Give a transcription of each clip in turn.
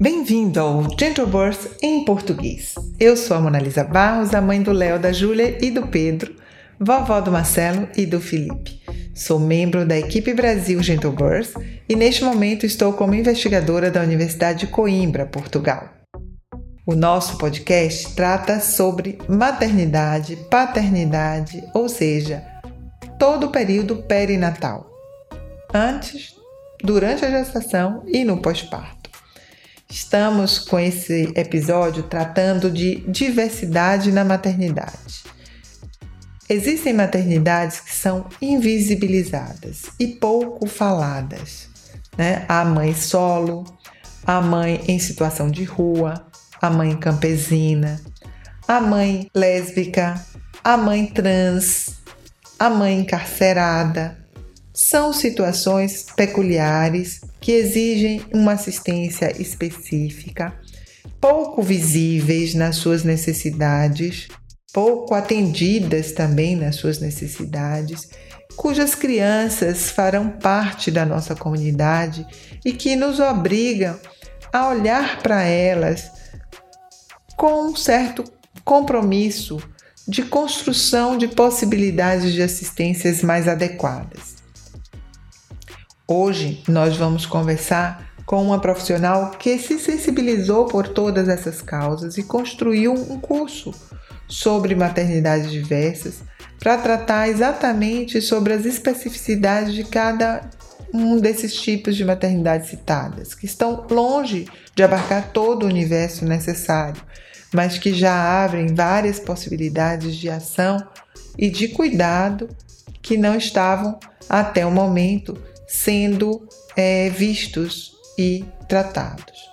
Bem-vindo ao Gentle Birth em português. Eu sou a Monalisa Barros, a mãe do Léo, da Júlia e do Pedro, vovó do Marcelo e do Felipe. Sou membro da equipe Brasil Gentle Birth e neste momento estou como investigadora da Universidade de Coimbra, Portugal. O nosso podcast trata sobre maternidade, paternidade, ou seja, todo o período perinatal, antes, durante a gestação e no pós-parto. Estamos com esse episódio tratando de diversidade na maternidade. Existem maternidades que são invisibilizadas e pouco faladas. Né? A mãe solo, a mãe em situação de rua, a mãe campesina, a mãe lésbica, a mãe trans, a mãe encarcerada. São situações peculiares que exigem uma assistência específica, pouco visíveis nas suas necessidades, pouco atendidas também nas suas necessidades, cujas crianças farão parte da nossa comunidade e que nos obrigam a olhar para elas com um certo compromisso de construção de possibilidades de assistências mais adequadas. Hoje nós vamos conversar com uma profissional que se sensibilizou por todas essas causas e construiu um curso sobre maternidades diversas para tratar exatamente sobre as especificidades de cada um desses tipos de maternidades citadas, que estão longe de abarcar todo o universo necessário, mas que já abrem várias possibilidades de ação e de cuidado que não estavam até o momento sendo é, vistos e tratados.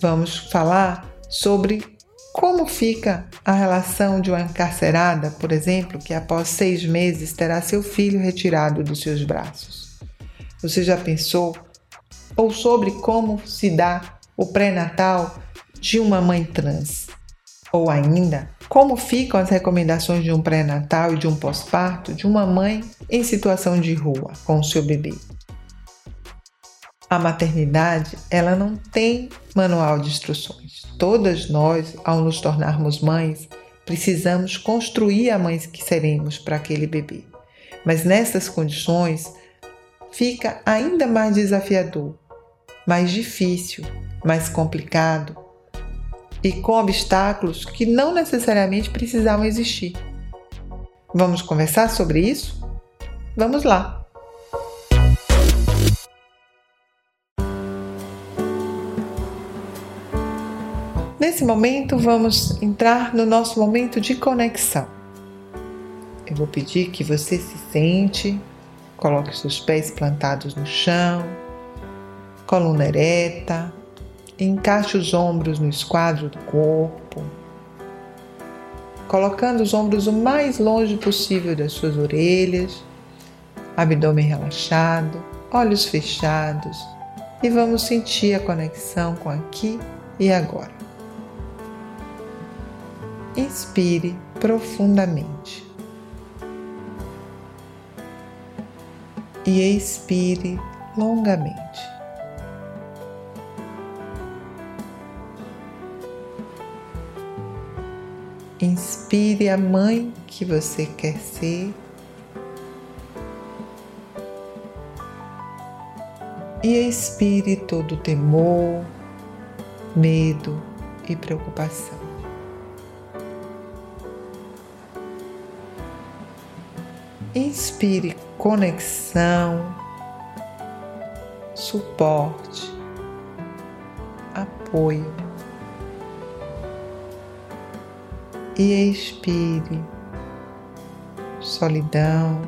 Vamos falar sobre como fica a relação de uma encarcerada, por exemplo, que após seis meses terá seu filho retirado dos seus braços. Você já pensou? Ou sobre como se dá o pré-natal de uma mãe trans? Ou ainda, como ficam as recomendações de um pré-natal e de um pós-parto de uma mãe em situação de rua com o seu bebê? A maternidade, ela não tem manual de instruções. Todas nós, ao nos tornarmos mães, precisamos construir a mãe que seremos para aquele bebê. Mas nessas condições, fica ainda mais desafiador, mais difícil, mais complicado e com obstáculos que não necessariamente precisavam existir. Vamos conversar sobre isso? Vamos lá! Nesse momento, vamos entrar no nosso momento de conexão. Eu vou pedir que você se sente, coloque seus pés plantados no chão, coluna ereta, encaixe os ombros no esquadro do corpo, colocando os ombros o mais longe possível das suas orelhas, abdômen relaxado, olhos fechados e vamos sentir a conexão com aqui e agora. Inspire profundamente. E expire longamente. Inspire a mãe que você quer ser. E expire todo temor, medo e preocupação. Inspire conexão, suporte, apoio. E expire solidão,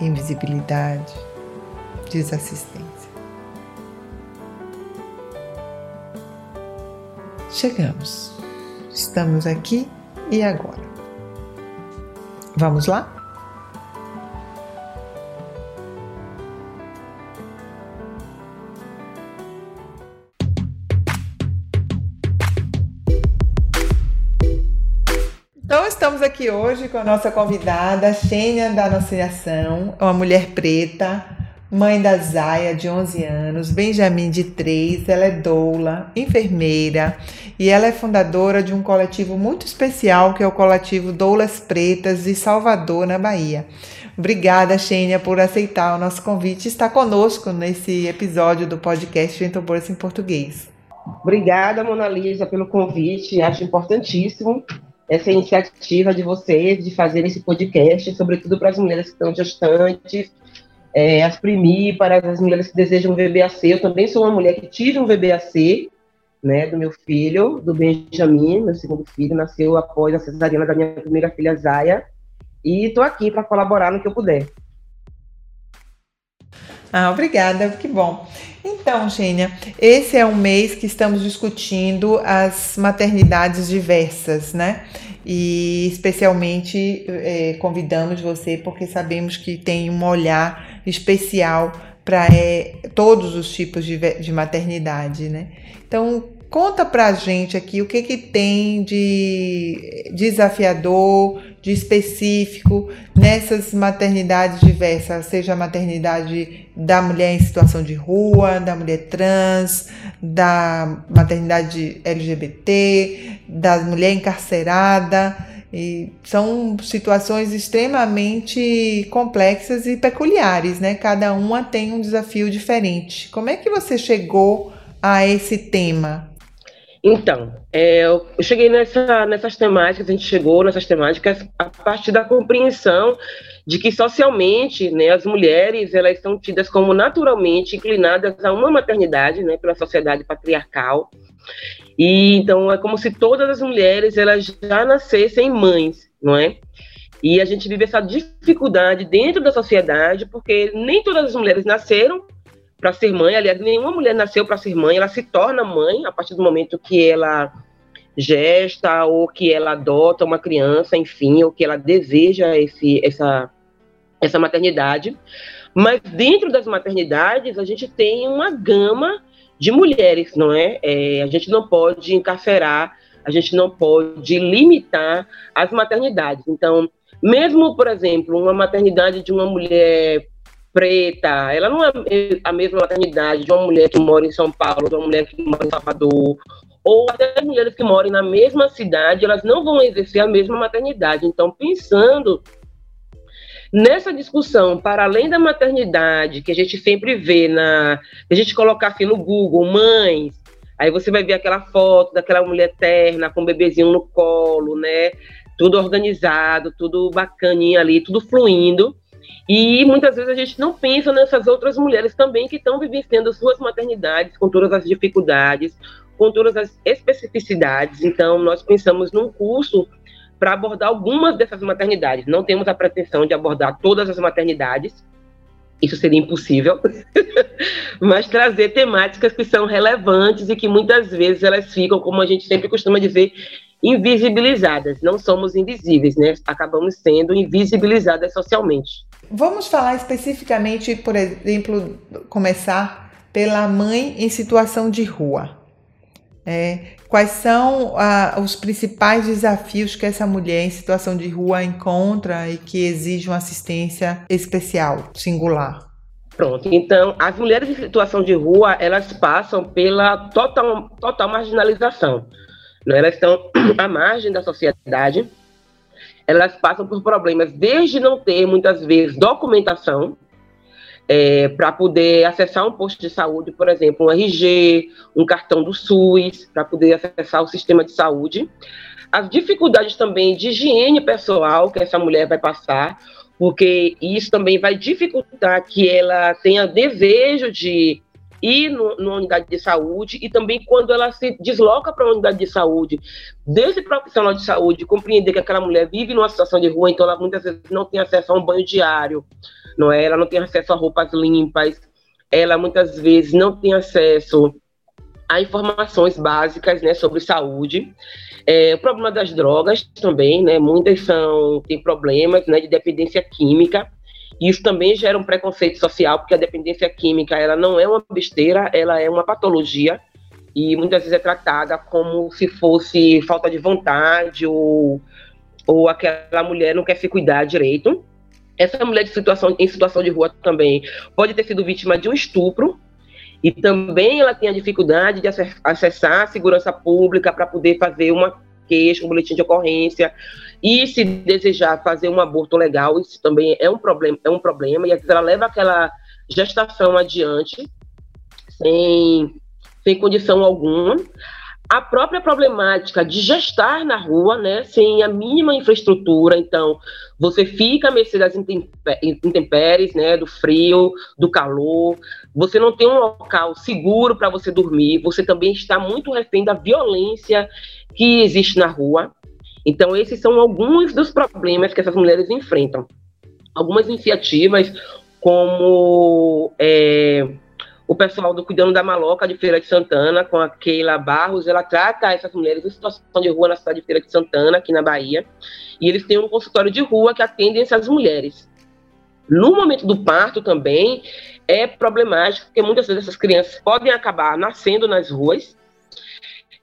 invisibilidade, desassistência. Chegamos. Estamos aqui e agora. Vamos lá? Hoje com a nossa convidada, Xênia da Anunciação, uma mulher preta, mãe da Zaya, de 11 anos, Benjamin, de 3, ela é doula, enfermeira e ela é fundadora de um coletivo muito especial que é o coletivo Doulas Pretas de Salvador, na Bahia. Obrigada, Xênia, por aceitar o nosso convite e estar conosco nesse episódio do podcast Gentle Birth em Português. Obrigada, Mona Lisa, pelo convite. Acho importantíssimo essa iniciativa de vocês de fazer esse podcast, sobretudo para as mulheres que estão gestantes, é, as primíparas, as mulheres que desejam um VBAC. Eu também sou uma mulher que tive um VBAC, né, do meu filho, do Benjamin, meu segundo filho, nasceu após a cesariana da minha primeira filha, Zaya, e estou aqui para colaborar no que eu puder. Ah, obrigada, que bom. Então, Gênia, esse é um mês que estamos discutindo as maternidades diversas, né? E especialmente é, convidamos você porque sabemos que tem um olhar especial para é, todos os tipos de, de maternidade, né? Então, conta pra gente aqui o que, que tem de desafiador, de específico nessas maternidades diversas, seja a maternidade da mulher em situação de rua, da mulher trans, da maternidade LGBT, da mulher encarcerada. E são situações extremamente complexas e peculiares, né? Cada uma tem um desafio diferente. Como é que você chegou a esse tema? Então, é, eu cheguei nessa, nessas temáticas, a gente chegou nessas temáticas a partir da compreensão de que socialmente, né, as mulheres elas são tidas como naturalmente inclinadas a uma maternidade, né, pela sociedade patriarcal. E então é como se todas as mulheres elas já nascessem mães, não é? E a gente vive essa dificuldade dentro da sociedade porque nem todas as mulheres nasceram para ser mãe. Aliás, nenhuma mulher nasceu para ser mãe, ela se torna mãe a partir do momento que ela gesta ou que ela adota uma criança, enfim, ou que ela deseja esse, essa, essa maternidade. Mas dentro das maternidades, a gente tem uma gama de mulheres, não é? é? A gente não pode encarcerar, a gente não pode limitar as maternidades. Então, mesmo, por exemplo, uma maternidade de uma mulher preta, ela não é a mesma maternidade de uma mulher que mora em São Paulo, de uma mulher que mora em Salvador, ou até as mulheres que moram na mesma cidade, elas não vão exercer a mesma maternidade. Então, pensando nessa discussão, para além da maternidade, que a gente sempre vê na. a gente colocar assim no Google, mães, aí você vai ver aquela foto daquela mulher terna com o bebezinho no colo, né? Tudo organizado, tudo bacaninha ali, tudo fluindo. E muitas vezes a gente não pensa nessas outras mulheres também que estão vivenciando suas maternidades com todas as dificuldades, com todas as especificidades. Então, nós pensamos num curso para abordar algumas dessas maternidades. Não temos a pretensão de abordar todas as maternidades, isso seria impossível, mas trazer temáticas que são relevantes e que muitas vezes elas ficam, como a gente sempre costuma dizer, invisibilizadas. Não somos invisíveis, né? Acabamos sendo invisibilizadas socialmente. Vamos falar especificamente, por exemplo, começar pela mãe em situação de rua. É, quais são ah, os principais desafios que essa mulher em situação de rua encontra e que exige uma assistência especial, singular? Pronto, então as mulheres em situação de rua elas passam pela total, total marginalização. Né? Elas estão à margem da sociedade, elas passam por problemas desde não ter, muitas vezes, documentação é, para poder acessar um posto de saúde, por exemplo, um RG, um cartão do SUS, para poder acessar o sistema de saúde. As dificuldades também de higiene pessoal que essa mulher vai passar, porque isso também vai dificultar que ela tenha desejo de ir no, numa unidade de saúde e também quando ela se desloca para uma unidade de saúde, desse profissional de saúde compreender que aquela mulher vive numa situação de rua, então ela muitas vezes não tem acesso a um banho diário, não é? Ela não tem acesso a roupas limpas, ela muitas vezes não tem acesso a informações básicas, né, sobre saúde. É, o problema das drogas também, né? Muitas são têm problemas, né, de dependência química isso também gera um preconceito social, porque a dependência química ela não é uma besteira, ela é uma patologia e muitas vezes é tratada como se fosse falta de vontade ou, ou aquela mulher não quer se cuidar direito. Essa mulher de situação, em situação de rua também pode ter sido vítima de um estupro, e também ela tem a dificuldade de acessar a segurança pública para poder fazer uma queixa, um boletim de ocorrência, e se desejar fazer um aborto legal, isso também é um problema, é um problema, e ela leva aquela gestação adiante sem, sem condição alguma. A própria problemática de gestar na rua, né, sem a mínima infraestrutura, então você fica à mercê das intempéries, né, do frio, do calor, você não tem um local seguro para você dormir, você também está muito refém da violência que existe na rua. Então, esses são alguns dos problemas que essas mulheres enfrentam. Algumas iniciativas, como é, o pessoal do Cuidando da Maloca de Feira de Santana, com a Keila Barros, ela trata essas mulheres em situação de rua na cidade de Feira de Santana, aqui na Bahia, e eles têm um consultório de rua que atende essas mulheres. No momento do parto também é problemático, porque muitas vezes essas crianças podem acabar nascendo nas ruas,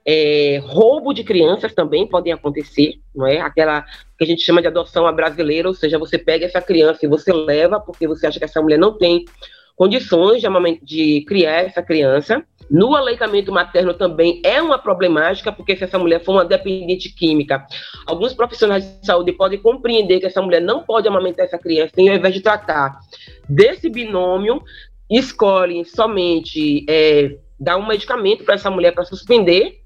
é, roubo de crianças também podem acontecer, não é? Aquela que a gente chama de adoção à brasileira, ou seja, você pega essa criança e você leva porque você acha que essa mulher não tem condições de, de criar essa criança. No aleitamento materno também é uma problemática, porque se essa mulher for uma dependente química, alguns profissionais de saúde podem compreender que essa mulher não pode amamentar essa criança, e ao invés de tratar desse binômio, escolhem somente é, dar um medicamento para essa mulher para suspender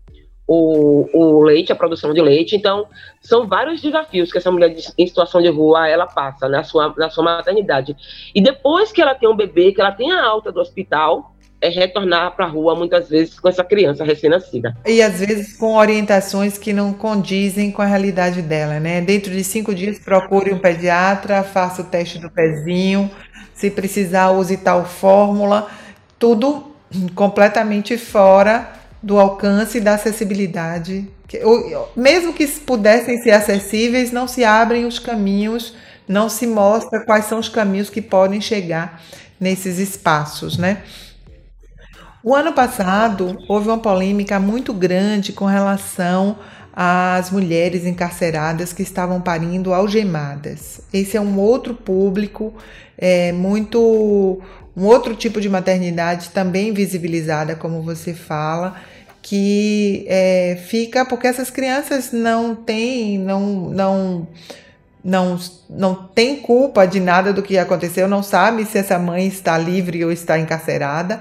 o, o, leite, a produção de leite. Então, são vários desafios que essa mulher em situação de rua ela passa na sua, na sua maternidade. E depois que ela tem um bebê, que ela tem a alta do hospital, é retornar para a rua muitas vezes com essa criança recém-nascida. E às vezes com orientações que não condizem com a realidade dela, né? Dentro de cinco dias procure um pediatra, faça o teste do pezinho, se precisar use tal fórmula, tudo completamente fora do alcance e da acessibilidade. Mesmo que pudessem ser acessíveis, não se abrem os caminhos, não se mostra quais são os caminhos que podem chegar nesses espaços, né? O ano passado houve uma polêmica muito grande com relação às mulheres encarceradas que estavam parindo algemadas. Esse é um outro público é, muito um outro tipo de maternidade também visibilizada, como você fala, que é, fica porque essas crianças não têm, não, não, não, não tem culpa de nada do que aconteceu, não sabe se essa mãe está livre ou está encarcerada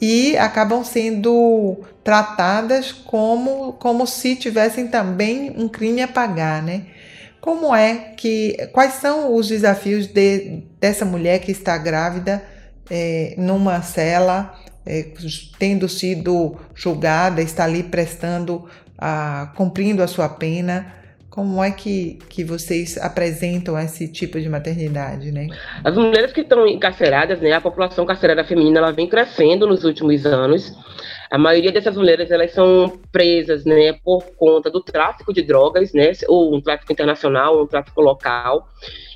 e acabam sendo tratadas como, como se tivessem também um crime a pagar, né? Como é que, quais são os desafios de, dessa mulher que está grávida é, numa cela, é, tendo sido julgada, está ali prestando, a, cumprindo a sua pena. Como é que, que vocês apresentam esse tipo de maternidade, né? As mulheres que estão encarceradas, né, a população carcerária feminina, ela vem crescendo nos últimos anos. A maioria dessas mulheres, elas são presas, né, por conta do tráfico de drogas, né, ou um tráfico internacional, ou um tráfico local.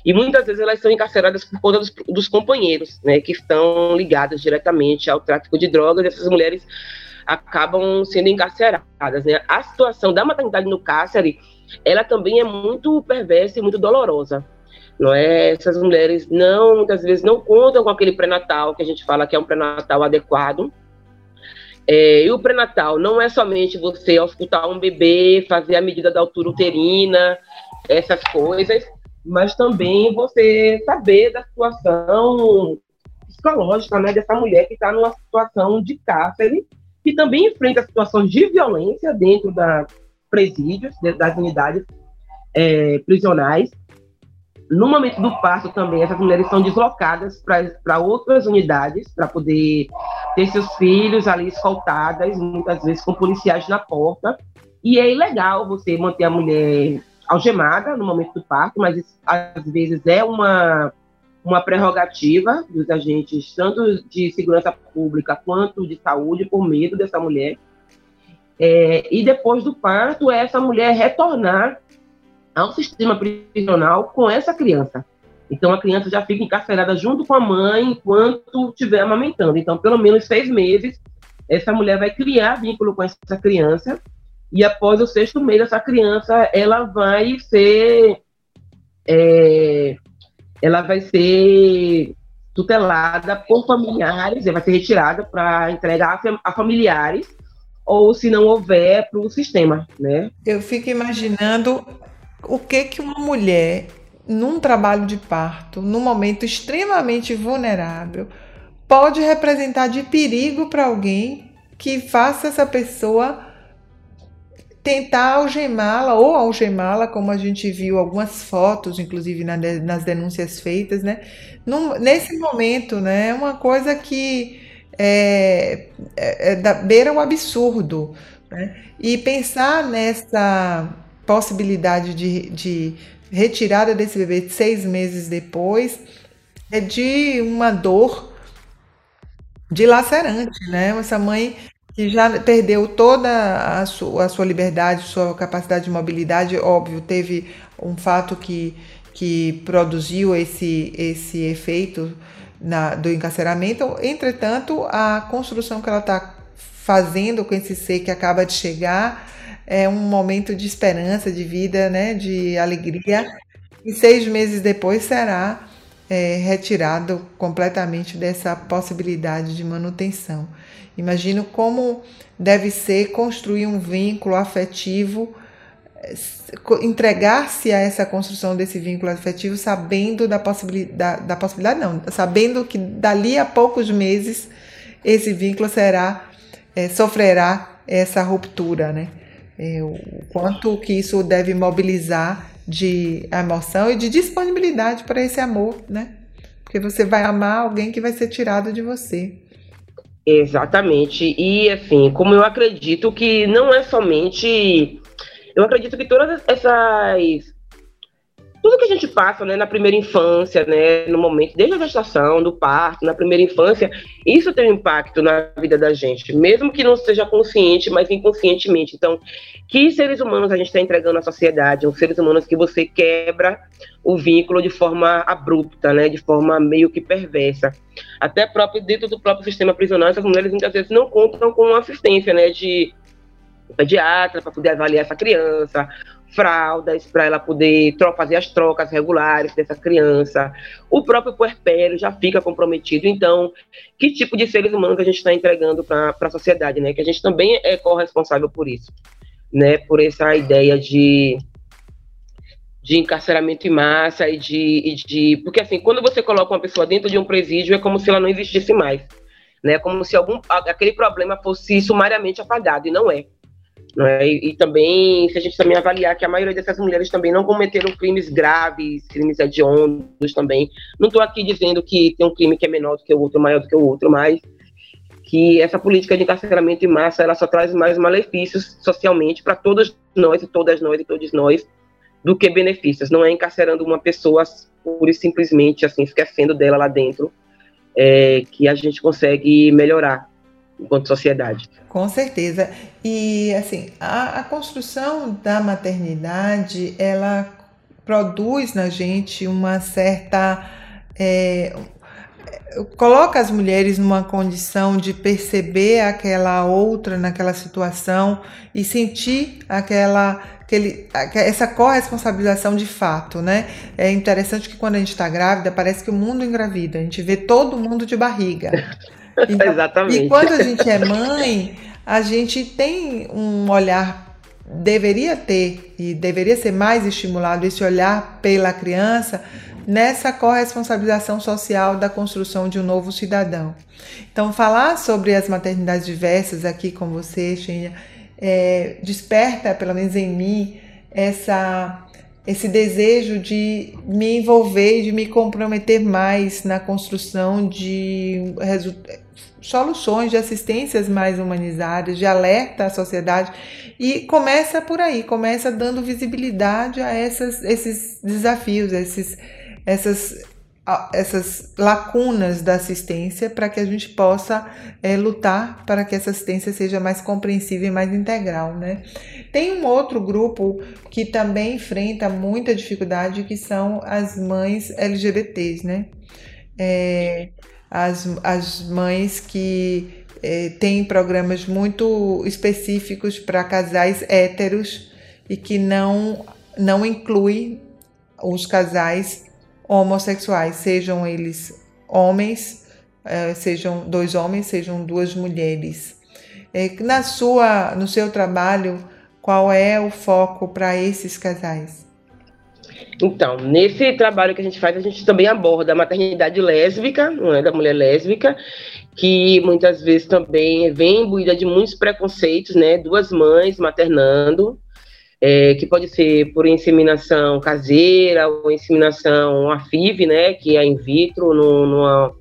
E muitas vezes elas são encarceradas por conta dos, dos companheiros, né, que estão ligados diretamente ao tráfico de drogas. Essas mulheres acabam sendo encarceradas, né? A situação da maternidade no cárcere, ela também é muito perversa e muito dolorosa. Não é? Essas mulheres não, muitas vezes não contam com aquele pré-natal que a gente fala que é um pré-natal adequado. É, e o pré-natal não é somente você auscultar um bebê, fazer a medida da altura uterina, essas coisas, mas também você saber da situação psicológica né, dessa mulher que está numa situação de cárcere, que também enfrenta situações de violência dentro da presídios, das unidades é, prisionais. No momento do parto também, essas mulheres são deslocadas para outras unidades para poder ter seus filhos ali escoltadas, muitas vezes com policiais na porta. E é ilegal você manter a mulher algemada no momento do parto, mas isso, às vezes é uma, uma prerrogativa dos agentes, tanto de segurança pública quanto de saúde, por medo dessa mulher. É, e depois do parto, essa mulher retornar ao sistema prisional com essa criança. Então, a criança já fica encarcerada junto com a mãe enquanto estiver amamentando. Então, pelo menos seis meses, essa mulher vai criar vínculo com essa criança e após o sexto mês, essa criança ela vai ser é, ela vai ser tutelada por familiares, vai ser retirada para entregar a familiares, ou se não houver, para o sistema, né? Eu fico imaginando o que que uma mulher num trabalho de parto, num momento extremamente vulnerável, pode representar de perigo para alguém que faça essa pessoa tentar algemá-la ou algemá-la, como a gente viu algumas fotos, inclusive nas denúncias feitas, né? Num, nesse momento, né? É uma coisa que é, é, é da beira o absurdo. Né? E pensar nessa possibilidade de, de retirada desse bebê seis meses depois é de uma dor dilacerante, né? Essa mãe que já perdeu toda a sua, a sua liberdade, sua capacidade de mobilidade, óbvio, teve um fato que, que produziu esse, esse efeito na, do encarceramento. Entretanto, a construção que ela está fazendo com esse ser que acaba de chegar é um momento de esperança, de vida, né, de alegria. E seis meses depois será é, retirado completamente dessa possibilidade de manutenção. Imagino como deve ser construir um vínculo afetivo, entregar-se a essa construção desse vínculo afetivo, sabendo da possibilidade, da possibilidade não, sabendo que dali a poucos meses esse vínculo será, é, sofrerá essa ruptura, né? É, o quanto que isso deve mobilizar de emoção e de disponibilidade para esse amor, né? Porque você vai amar alguém que vai ser tirado de você. Exatamente. E assim, como eu acredito que não é somente. Eu acredito que todas essas tudo que a gente passa, né, na primeira infância, né, no momento, desde a gestação, do parto, na primeira infância, isso tem um impacto na vida da gente, mesmo que não seja consciente, mas inconscientemente. Então, que seres humanos a gente está entregando à sociedade? Os seres humanos que você quebra o vínculo de forma abrupta, né, de forma meio que perversa. Até próprio dentro do próprio sistema prisional, essas mulheres muitas vezes não contam com assistência, né, de pediatra para poder avaliar essa criança, fraldas para ela poder fazer as trocas regulares dessa criança. O próprio puerpério já fica comprometido. Então, que tipo de seres humanos a gente está entregando para a sociedade, né? Que a gente também é corresponsável por isso, né? Por essa ideia de de encarceramento em massa e de, e de porque assim quando você coloca uma pessoa dentro de um presídio é como se ela não existisse mais né como se algum aquele problema fosse sumariamente apagado e não é né? E, e, também, se a gente também avaliar que a maioria dessas mulheres também não cometeram crimes graves, crimes hediondos também. Não estou aqui dizendo que tem um crime que é menor do que o outro, maior do que o outro, mas que essa política de encarceramento em massa ela só traz mais malefícios socialmente para todos nós e todas nós e todos nós do que benefícios. Não é encarcerando uma pessoa pura e simplesmente assim esquecendo dela lá dentro é, que a gente consegue melhorar enquanto sociedade. Com certeza. E assim, a, a construção da maternidade, ela produz na gente uma certa é, coloca as mulheres numa condição de perceber aquela outra naquela situação e sentir aquela aquele, essa corresponsabilização de fato, né? É interessante que quando a gente está grávida, parece que o mundo engravida, a gente vê todo mundo de barriga. Então, Exatamente. E quando a gente é mãe, a gente tem um olhar, deveria ter e deveria ser mais estimulado esse olhar pela criança nessa corresponsabilização social da construção de um novo cidadão. Então, falar sobre as maternidades diversas aqui com você, Xenia, é, desperta, pelo menos em mim, essa esse desejo de me envolver, de me comprometer mais na construção de soluções, de assistências mais humanizadas, de alerta à sociedade. E começa por aí, começa dando visibilidade a essas, esses desafios, esses, essas essas lacunas da assistência para que a gente possa é, lutar para que essa assistência seja mais compreensível e mais integral, né? Tem um outro grupo que também enfrenta muita dificuldade que são as mães LGBTs, né? É, as, as mães que é, têm programas muito específicos para casais héteros e que não não inclui os casais homossexuais, sejam eles homens, eh, sejam dois homens, sejam duas mulheres. Eh, na sua, no seu trabalho, qual é o foco para esses casais? Então, nesse trabalho que a gente faz, a gente também aborda a maternidade lésbica, não é, da mulher lésbica, que muitas vezes também vem imbuída de muitos preconceitos, né? Duas mães maternando, é, que pode ser por inseminação caseira ou inseminação AFIV, né? Que é in vitro, no, numa,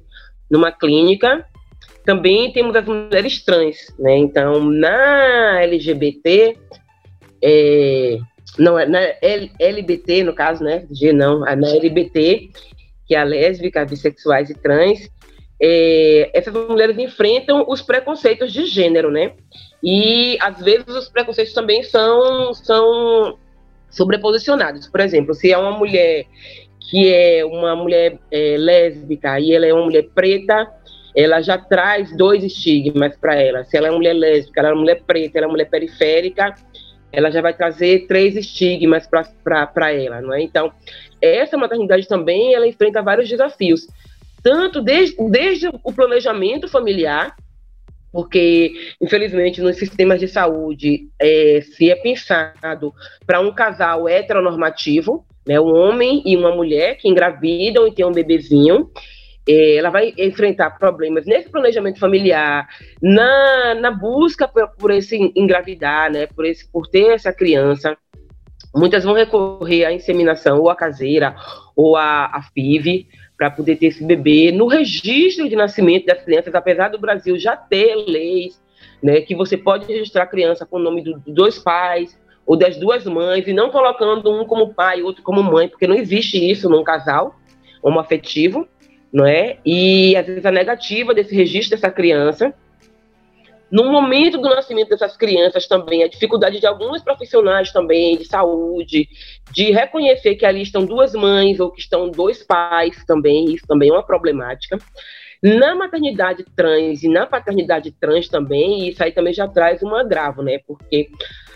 numa clínica. Também temos as mulheres trans, né? Então, na LGBT, é, não, é, na LBT, no caso, né? G não, na LBT, que é a lésbica, bissexuais e trans, é, essas mulheres enfrentam os preconceitos de gênero, né? E às vezes os preconceitos também são, são sobreposicionados. Por exemplo, se é uma mulher que é uma mulher é, lésbica e ela é uma mulher preta, ela já traz dois estigmas para ela. Se ela é uma mulher lésbica, ela é uma mulher preta, ela é uma mulher periférica, ela já vai trazer três estigmas para ela, não é? Então, essa maternidade também, ela enfrenta vários desafios, tanto desde, desde o planejamento familiar, porque, infelizmente, nos sistemas de saúde, é, se é pensado para um casal heteronormativo, né, um homem e uma mulher que engravidam e têm um bebezinho, é, ela vai enfrentar problemas nesse planejamento familiar, na, na busca por, por, esse engravidar, né, por, esse, por ter essa criança. Muitas vão recorrer à inseminação, ou à caseira, ou à, à FIV, para poder ter esse bebê. No registro de nascimento das crianças, apesar do Brasil já ter leis, né, que você pode registrar a criança com o nome dos dois pais, ou das duas mães, e não colocando um como pai e outro como mãe, porque não existe isso num casal homoafetivo não é? E às vezes a negativa desse registro dessa criança. No momento do nascimento dessas crianças também, a dificuldade de alguns profissionais também de saúde, de reconhecer que ali estão duas mães ou que estão dois pais também, isso também é uma problemática. Na maternidade trans e na paternidade trans também, isso aí também já traz um agravo, né? Porque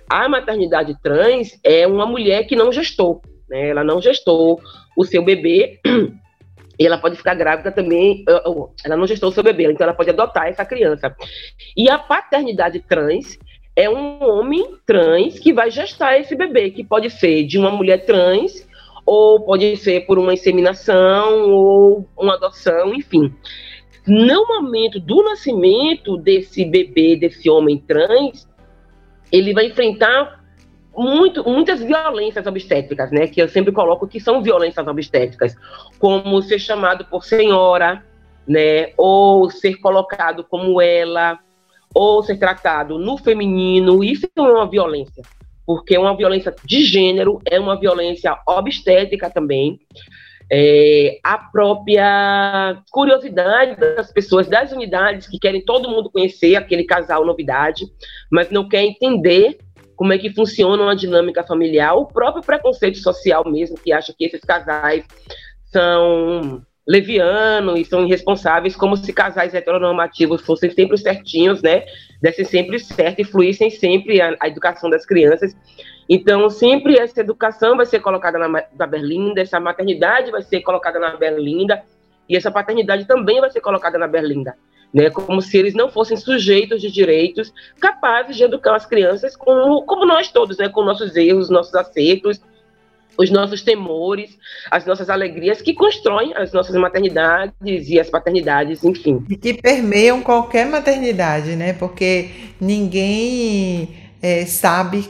a maternidade trans é uma mulher que não gestou, né? Ela não gestou o seu bebê e ela pode ficar grávida também, ela não gestou o seu bebê, então ela pode adotar essa criança. E a paternidade trans é um homem trans que vai gestar esse bebê, que pode ser de uma mulher trans, ou pode ser por uma inseminação, ou uma adoção, enfim. No momento do nascimento desse bebê, desse homem trans, ele vai enfrentar muito, muitas violências obstétricas, né? Que eu sempre coloco que são violências obstétricas, como ser chamado por senhora, né? Ou ser colocado como ela, ou ser tratado no feminino. Isso é uma violência, porque uma violência de gênero, é uma violência obstétrica também. É, a própria curiosidade das pessoas, das unidades que querem todo mundo conhecer aquele casal novidade, mas não quer entender como é que funciona uma dinâmica familiar, o próprio preconceito social mesmo, que acha que esses casais são levianos e são irresponsáveis, como se casais heteronormativos fossem sempre certinhos, né? Dessem sempre certo e fluíssem sempre a, a educação das crianças. Então, sempre essa educação vai ser colocada na, na berlinda, essa maternidade vai ser colocada na berlinda, e essa paternidade também vai ser colocada na berlinda né, como se eles não fossem sujeitos de direitos capazes de educar as crianças como, como nós todos, né, com nossos erros, nossos acertos, os nossos temores, as nossas alegrias que constroem as nossas maternidades e as paternidades, enfim. E que permeiam qualquer maternidade, né? Porque ninguém é, sabe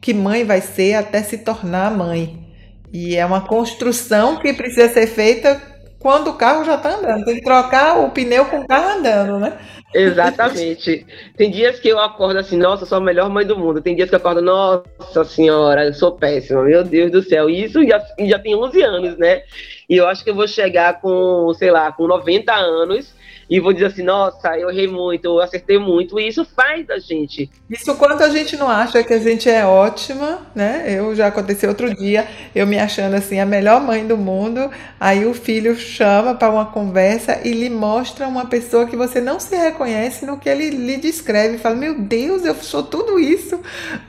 que mãe vai ser até se tornar mãe. E é uma construção que precisa ser feita quando o carro já está andando. Tem que trocar o pneu com o carro andando, né? Exatamente. Tem dias que eu acordo assim, nossa, sou a melhor mãe do mundo. Tem dias que eu acordo, nossa senhora, eu sou péssima, meu Deus do céu. E isso já, já tem 11 anos, né? E eu acho que eu vou chegar com, sei lá, com 90 anos e vou dizer assim, nossa, eu errei muito, eu acertei muito, e isso faz da gente. Isso quando a gente não acha que a gente é ótima, né? Eu já aconteceu outro dia, eu me achando assim a melhor mãe do mundo, aí o filho chama para uma conversa e lhe mostra uma pessoa que você não se reconhece no que ele lhe descreve. Fala, meu Deus, eu sou tudo isso,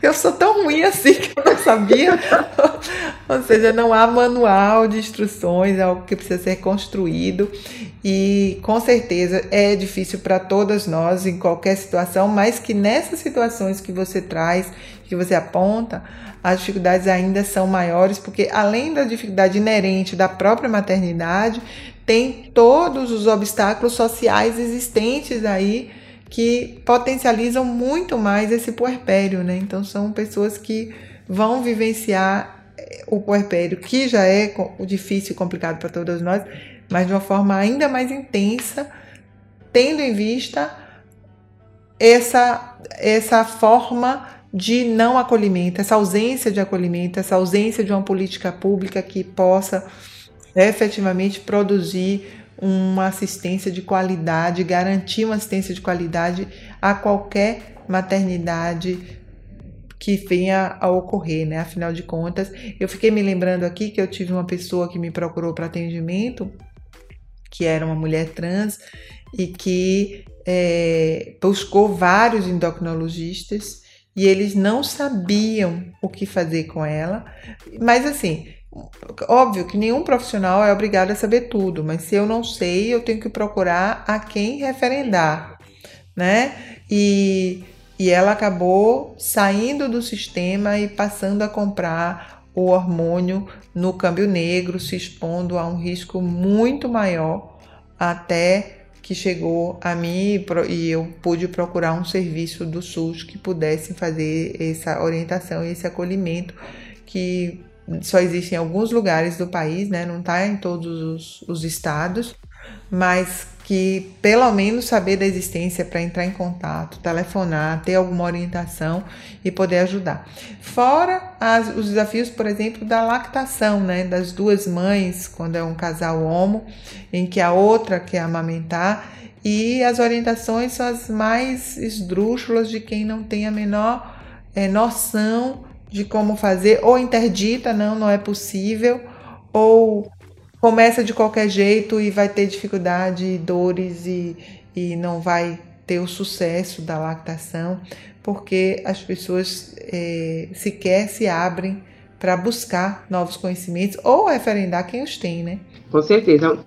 eu sou tão ruim assim que eu não sabia. Ou seja, não há manual de instruções, é algo que precisa ser construído. E com certeza é difícil para todas nós em qualquer situação, mas que nessas situações que você traz, que você aponta, as dificuldades ainda são maiores, porque além da dificuldade inerente da própria maternidade, tem todos os obstáculos sociais existentes aí que potencializam muito mais esse puerpério, né? Então são pessoas que vão vivenciar eh, o puerpério, que já é difícil e complicado para todas nós, mas de uma forma ainda mais intensa, tendo em vista essa essa forma de não acolhimento, essa ausência de acolhimento, essa ausência de uma política pública que possa efetivamente produzir uma assistência de qualidade, garantir uma assistência de qualidade a qualquer maternidade que venha a ocorrer, né? Afinal de contas, eu fiquei me lembrando aqui que eu tive uma pessoa que me procurou para atendimento, que era uma mulher trans e que é, buscou vários endocrinologistas e eles não sabiam o que fazer com ela. Mas assim, óbvio que nenhum profissional é obrigado a saber tudo, mas se eu não sei, eu tenho que procurar a quem referendar, né? E, e ela acabou saindo do sistema e passando a comprar o hormônio no câmbio negro, se expondo a um risco muito maior até que chegou a mim e eu pude procurar um serviço do SUS que pudesse fazer essa orientação e esse acolhimento que só existe em alguns lugares do país, né? Não está em todos os, os estados, mas que pelo menos saber da existência para entrar em contato, telefonar, ter alguma orientação e poder ajudar. Fora as, os desafios, por exemplo, da lactação, né, das duas mães, quando é um casal homo, em que a outra quer amamentar, e as orientações são as mais esdrúxulas de quem não tem a menor é, noção de como fazer, ou interdita, não, não é possível, ou começa de qualquer jeito e vai ter dificuldade, dores e, e não vai ter o sucesso da lactação, porque as pessoas é, sequer se abrem para buscar novos conhecimentos ou referendar quem os tem, né? Com certeza.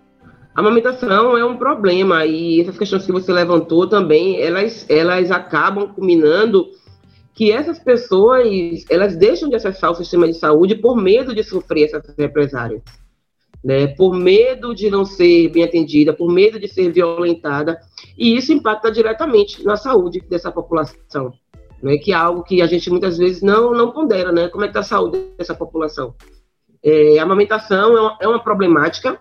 A amamentação é um problema e essas questões que você levantou também, elas, elas acabam culminando que essas pessoas, elas deixam de acessar o sistema de saúde por medo de sofrer essas represárias né, por medo de não ser bem atendida, por medo de ser violentada, e isso impacta diretamente na saúde dessa população, né, que é algo que a gente muitas vezes não, não pondera, né, como é que está a saúde dessa população. É, a amamentação é uma, é uma problemática,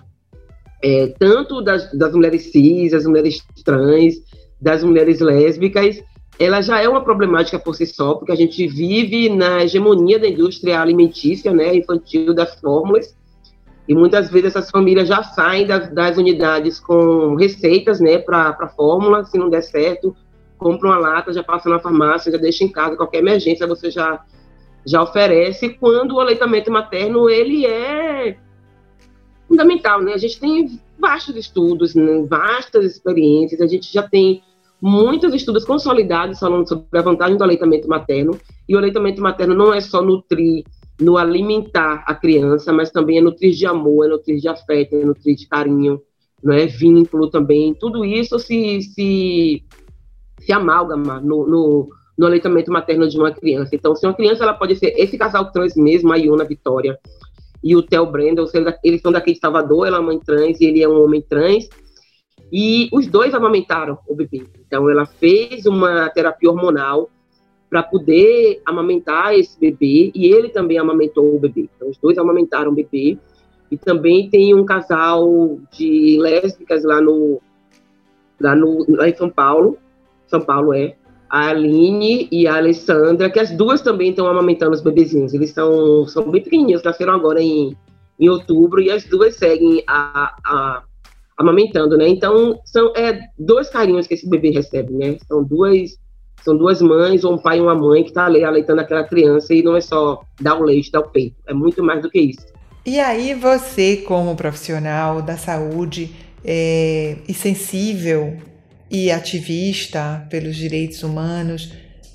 é, tanto das, das mulheres cis, das mulheres trans, das mulheres lésbicas, ela já é uma problemática por si só, porque a gente vive na hegemonia da indústria alimentícia, né, infantil, das fórmulas, e muitas vezes essas famílias já saem das, das unidades com receitas, né, para a fórmula, se não der certo, compra uma lata, já passa na farmácia, já deixa em casa, qualquer emergência você já, já oferece, quando o aleitamento materno, ele é fundamental, né? A gente tem vastos estudos, né, vastas experiências, a gente já tem muitos estudos consolidados falando sobre a vantagem do aleitamento materno, e o aleitamento materno não é só nutrir no alimentar a criança, mas também é nutrir de amor, é nutrir de afeto, é nutrir de carinho, não é vínculo também. Tudo isso se, se, se amalgama no, no, no aleitamento materno de uma criança. Então, se uma criança ela pode ser esse casal trans mesmo, a Iona Vitória e o Theo Brandon, eles são daqui de Salvador, ela é mãe trans e ele é um homem trans. E os dois amamentaram o bebê. Então, ela fez uma terapia hormonal para poder amamentar esse bebê e ele também amamentou o bebê. Então, os dois amamentaram o bebê. E também tem um casal de lésbicas lá no lá, no, lá em São Paulo. São Paulo é a Aline e a Alessandra, que as duas também estão amamentando os bebezinhos. Eles são, são bem pequenininhos, nasceram agora em, em outubro, e as duas seguem a, a, amamentando, né? Então, são é, dois carinhos que esse bebê recebe, né? São duas são duas mães, ou um pai e uma mãe que está ali aleitando aquela criança e não é só dar o leite, dar o peito. É muito mais do que isso. E aí você, como profissional da saúde é, e sensível e ativista pelos direitos humanos,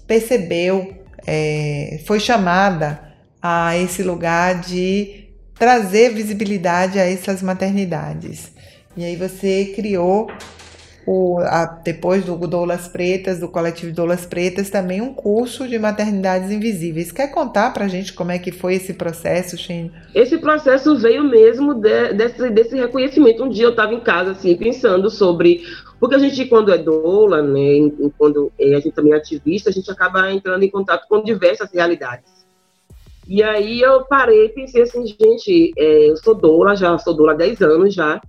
percebeu, é, foi chamada a esse lugar de trazer visibilidade a essas maternidades. E aí você criou o, a, depois do Doulas Pretas, do coletivo Doulas Pretas, também um curso de maternidades invisíveis. Quer contar para a gente como é que foi esse processo, Shane? Esse processo veio mesmo de, desse, desse reconhecimento. Um dia eu estava em casa, assim, pensando sobre... Porque a gente, quando é doula, né, quando é, a gente também é ativista, a gente acaba entrando em contato com diversas realidades. E aí eu parei e pensei assim, gente, é, eu sou doula, já sou doula há 10 anos já,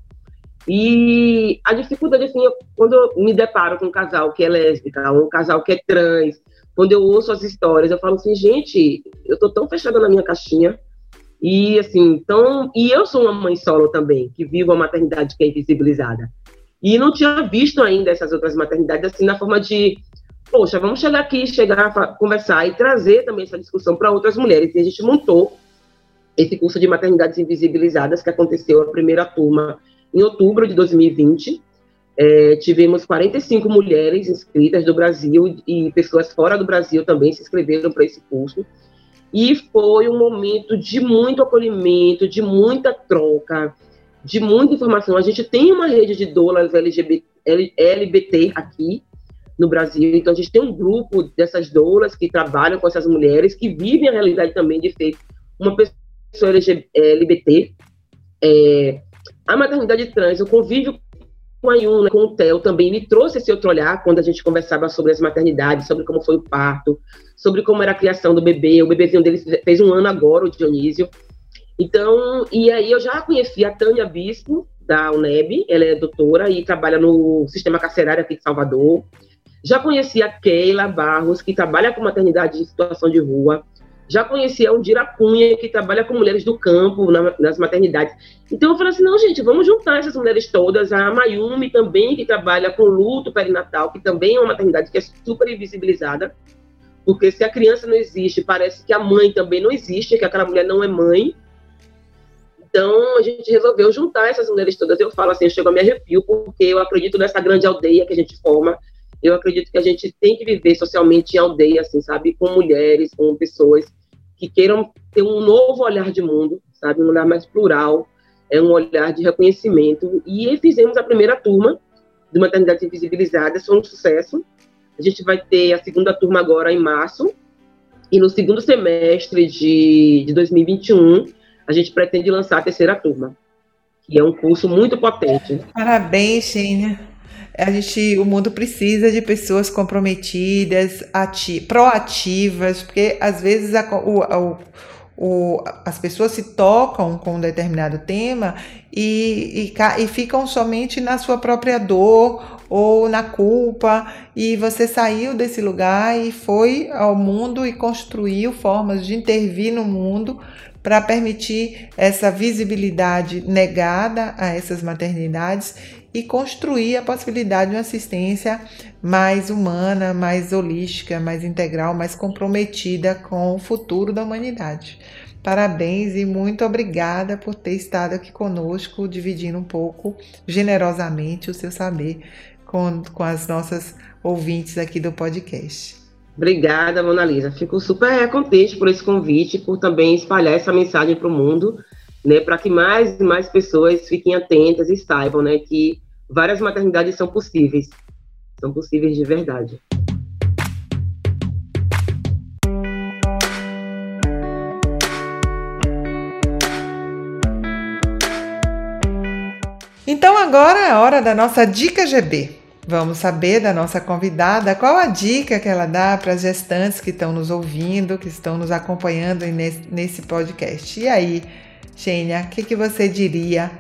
e a dificuldade, assim, quando eu me deparo com um casal que é lésbica, um casal que é trans, quando eu ouço as histórias, eu falo assim, gente, eu tô tão fechada na minha caixinha. E, assim, então. E eu sou uma mãe solo também, que vivo uma maternidade que é invisibilizada. E não tinha visto ainda essas outras maternidades, assim, na forma de. Poxa, vamos chegar aqui, chegar a conversar e trazer também essa discussão para outras mulheres. E a gente montou esse curso de maternidades invisibilizadas, que aconteceu a primeira turma em outubro de 2020. É, tivemos 45 mulheres inscritas do Brasil e pessoas fora do Brasil também se inscreveram para esse curso. E foi um momento de muito acolhimento, de muita troca, de muita informação. A gente tem uma rede de doulas LGBT, LBT aqui no Brasil, então a gente tem um grupo dessas doulas que trabalham com essas mulheres, que vivem a realidade também de ser uma pessoa LGBT. É, a maternidade trans, o convívio com a Yuna, com o Theo também me trouxe esse outro olhar quando a gente conversava sobre as maternidades, sobre como foi o parto, sobre como era a criação do bebê. O bebezinho dele fez um ano agora, o Dionísio. Então, e aí eu já conheci a Tânia Bispo, da UNEB, ela é doutora e trabalha no sistema carcerário aqui de Salvador. Já conheci a Keila Barros, que trabalha com maternidade em situação de rua. Já conhecia o Dira Cunha, que trabalha com mulheres do campo, na, nas maternidades. Então eu falei assim, não, gente, vamos juntar essas mulheres todas. A Mayumi também, que trabalha com luto perinatal, que também é uma maternidade que é super invisibilizada. Porque se a criança não existe, parece que a mãe também não existe, que aquela mulher não é mãe. Então a gente resolveu juntar essas mulheres todas. Eu falo assim, eu chego a me arrepio, porque eu acredito nessa grande aldeia que a gente forma, eu acredito que a gente tem que viver socialmente em aldeia, assim, sabe? Com mulheres, com pessoas que queiram ter um novo olhar de mundo, sabe? Um olhar mais plural, é um olhar de reconhecimento. E fizemos a primeira turma de Maternidade Invisibilizada, foi um sucesso. A gente vai ter a segunda turma agora em março. E no segundo semestre de, de 2021, a gente pretende lançar a terceira turma, que é um curso muito potente. Parabéns, Xênia a gente, o mundo precisa de pessoas comprometidas, ati proativas, porque às vezes a, o, o, o, as pessoas se tocam com um determinado tema e, e, e ficam somente na sua própria dor ou na culpa, e você saiu desse lugar e foi ao mundo e construiu formas de intervir no mundo para permitir essa visibilidade negada a essas maternidades e construir a possibilidade de uma assistência mais humana, mais holística, mais integral, mais comprometida com o futuro da humanidade. Parabéns e muito obrigada por ter estado aqui conosco, dividindo um pouco generosamente o seu saber com, com as nossas ouvintes aqui do podcast. Obrigada, Mona Lisa. Fico super contente por esse convite, por também espalhar essa mensagem para o mundo, né, para que mais e mais pessoas fiquem atentas e saibam, né, que várias maternidades são possíveis. São possíveis de verdade. Então agora é a hora da nossa dica GB. Vamos saber da nossa convidada qual a dica que ela dá para as gestantes que estão nos ouvindo, que estão nos acompanhando nesse, podcast. E aí, Xênia, o que, que você diria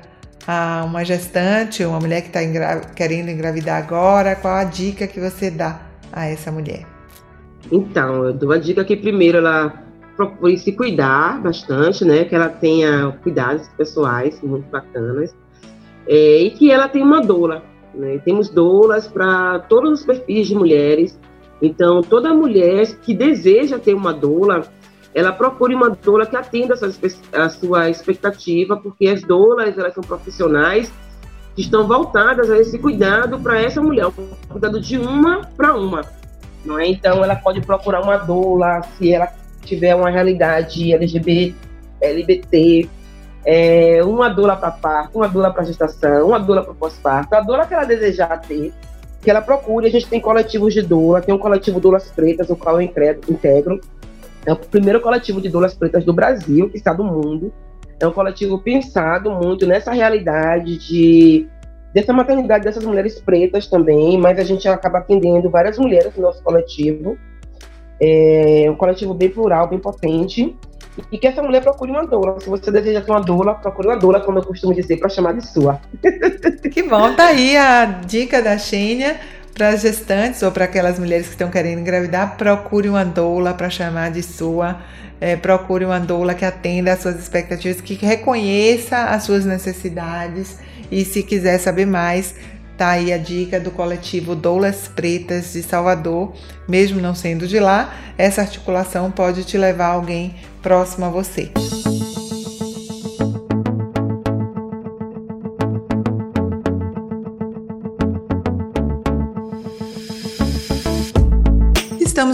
a uma gestante, uma mulher que está engra querendo engravidar agora, qual a dica que você dá a essa mulher? Então, eu dou a dica que primeiro ela procure se cuidar bastante, né? Que ela tenha cuidados pessoais muito bacanas é, e que ela tenha uma doula. Né? Temos doulas para todos os perfis de mulheres. Então, toda mulher que deseja ter uma doula, ela procure uma doula que atenda a sua, a sua expectativa, porque as doulas elas são profissionais que estão voltadas a esse cuidado para essa mulher, um cuidado de uma para uma. Não é? Então, ela pode procurar uma doula se ela tiver uma realidade LGBT, LGBT é, uma doula para parto, uma doula para gestação, uma doula para pós-parto, a doula que ela desejar ter, que ela procure. A gente tem coletivos de doula, tem um coletivo Doulas Pretas, o qual eu integro. É o primeiro coletivo de doulas pretas do Brasil, que está do mundo. É um coletivo pensado muito nessa realidade de dessa maternidade dessas mulheres pretas também, mas a gente acaba atendendo várias mulheres no nosso coletivo. É um coletivo bem plural, bem potente. E que essa mulher procure uma doula. Se você deseja ter uma doula, procure uma doula, como eu costumo dizer, para chamar de sua. Que bom, tá aí a dica da Xênia para as gestantes ou para aquelas mulheres que estão querendo engravidar, procure uma doula para chamar de sua. É, procure uma doula que atenda às suas expectativas, que reconheça as suas necessidades. E se quiser saber mais, tá aí a dica do coletivo Doulas Pretas de Salvador. Mesmo não sendo de lá, essa articulação pode te levar a alguém próximo a você.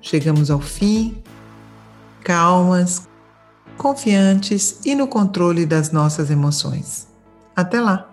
Chegamos ao fim, calmas, confiantes e no controle das nossas emoções. Até lá!